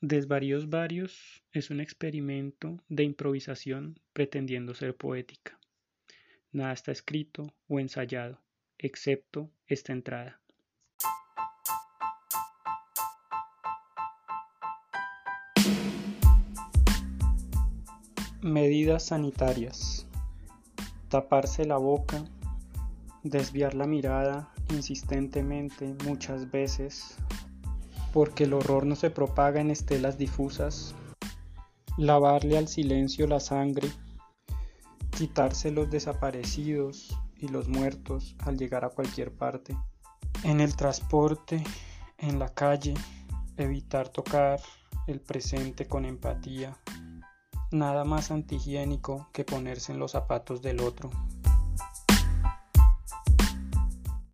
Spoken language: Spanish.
Desvaríos varios es un experimento de improvisación pretendiendo ser poética. Nada está escrito o ensayado, excepto esta entrada. Medidas sanitarias. Taparse la boca, desviar la mirada insistentemente muchas veces porque el horror no se propaga en estelas difusas, lavarle al silencio la sangre, quitarse los desaparecidos y los muertos al llegar a cualquier parte, en el transporte, en la calle, evitar tocar el presente con empatía, nada más antihigiénico que ponerse en los zapatos del otro.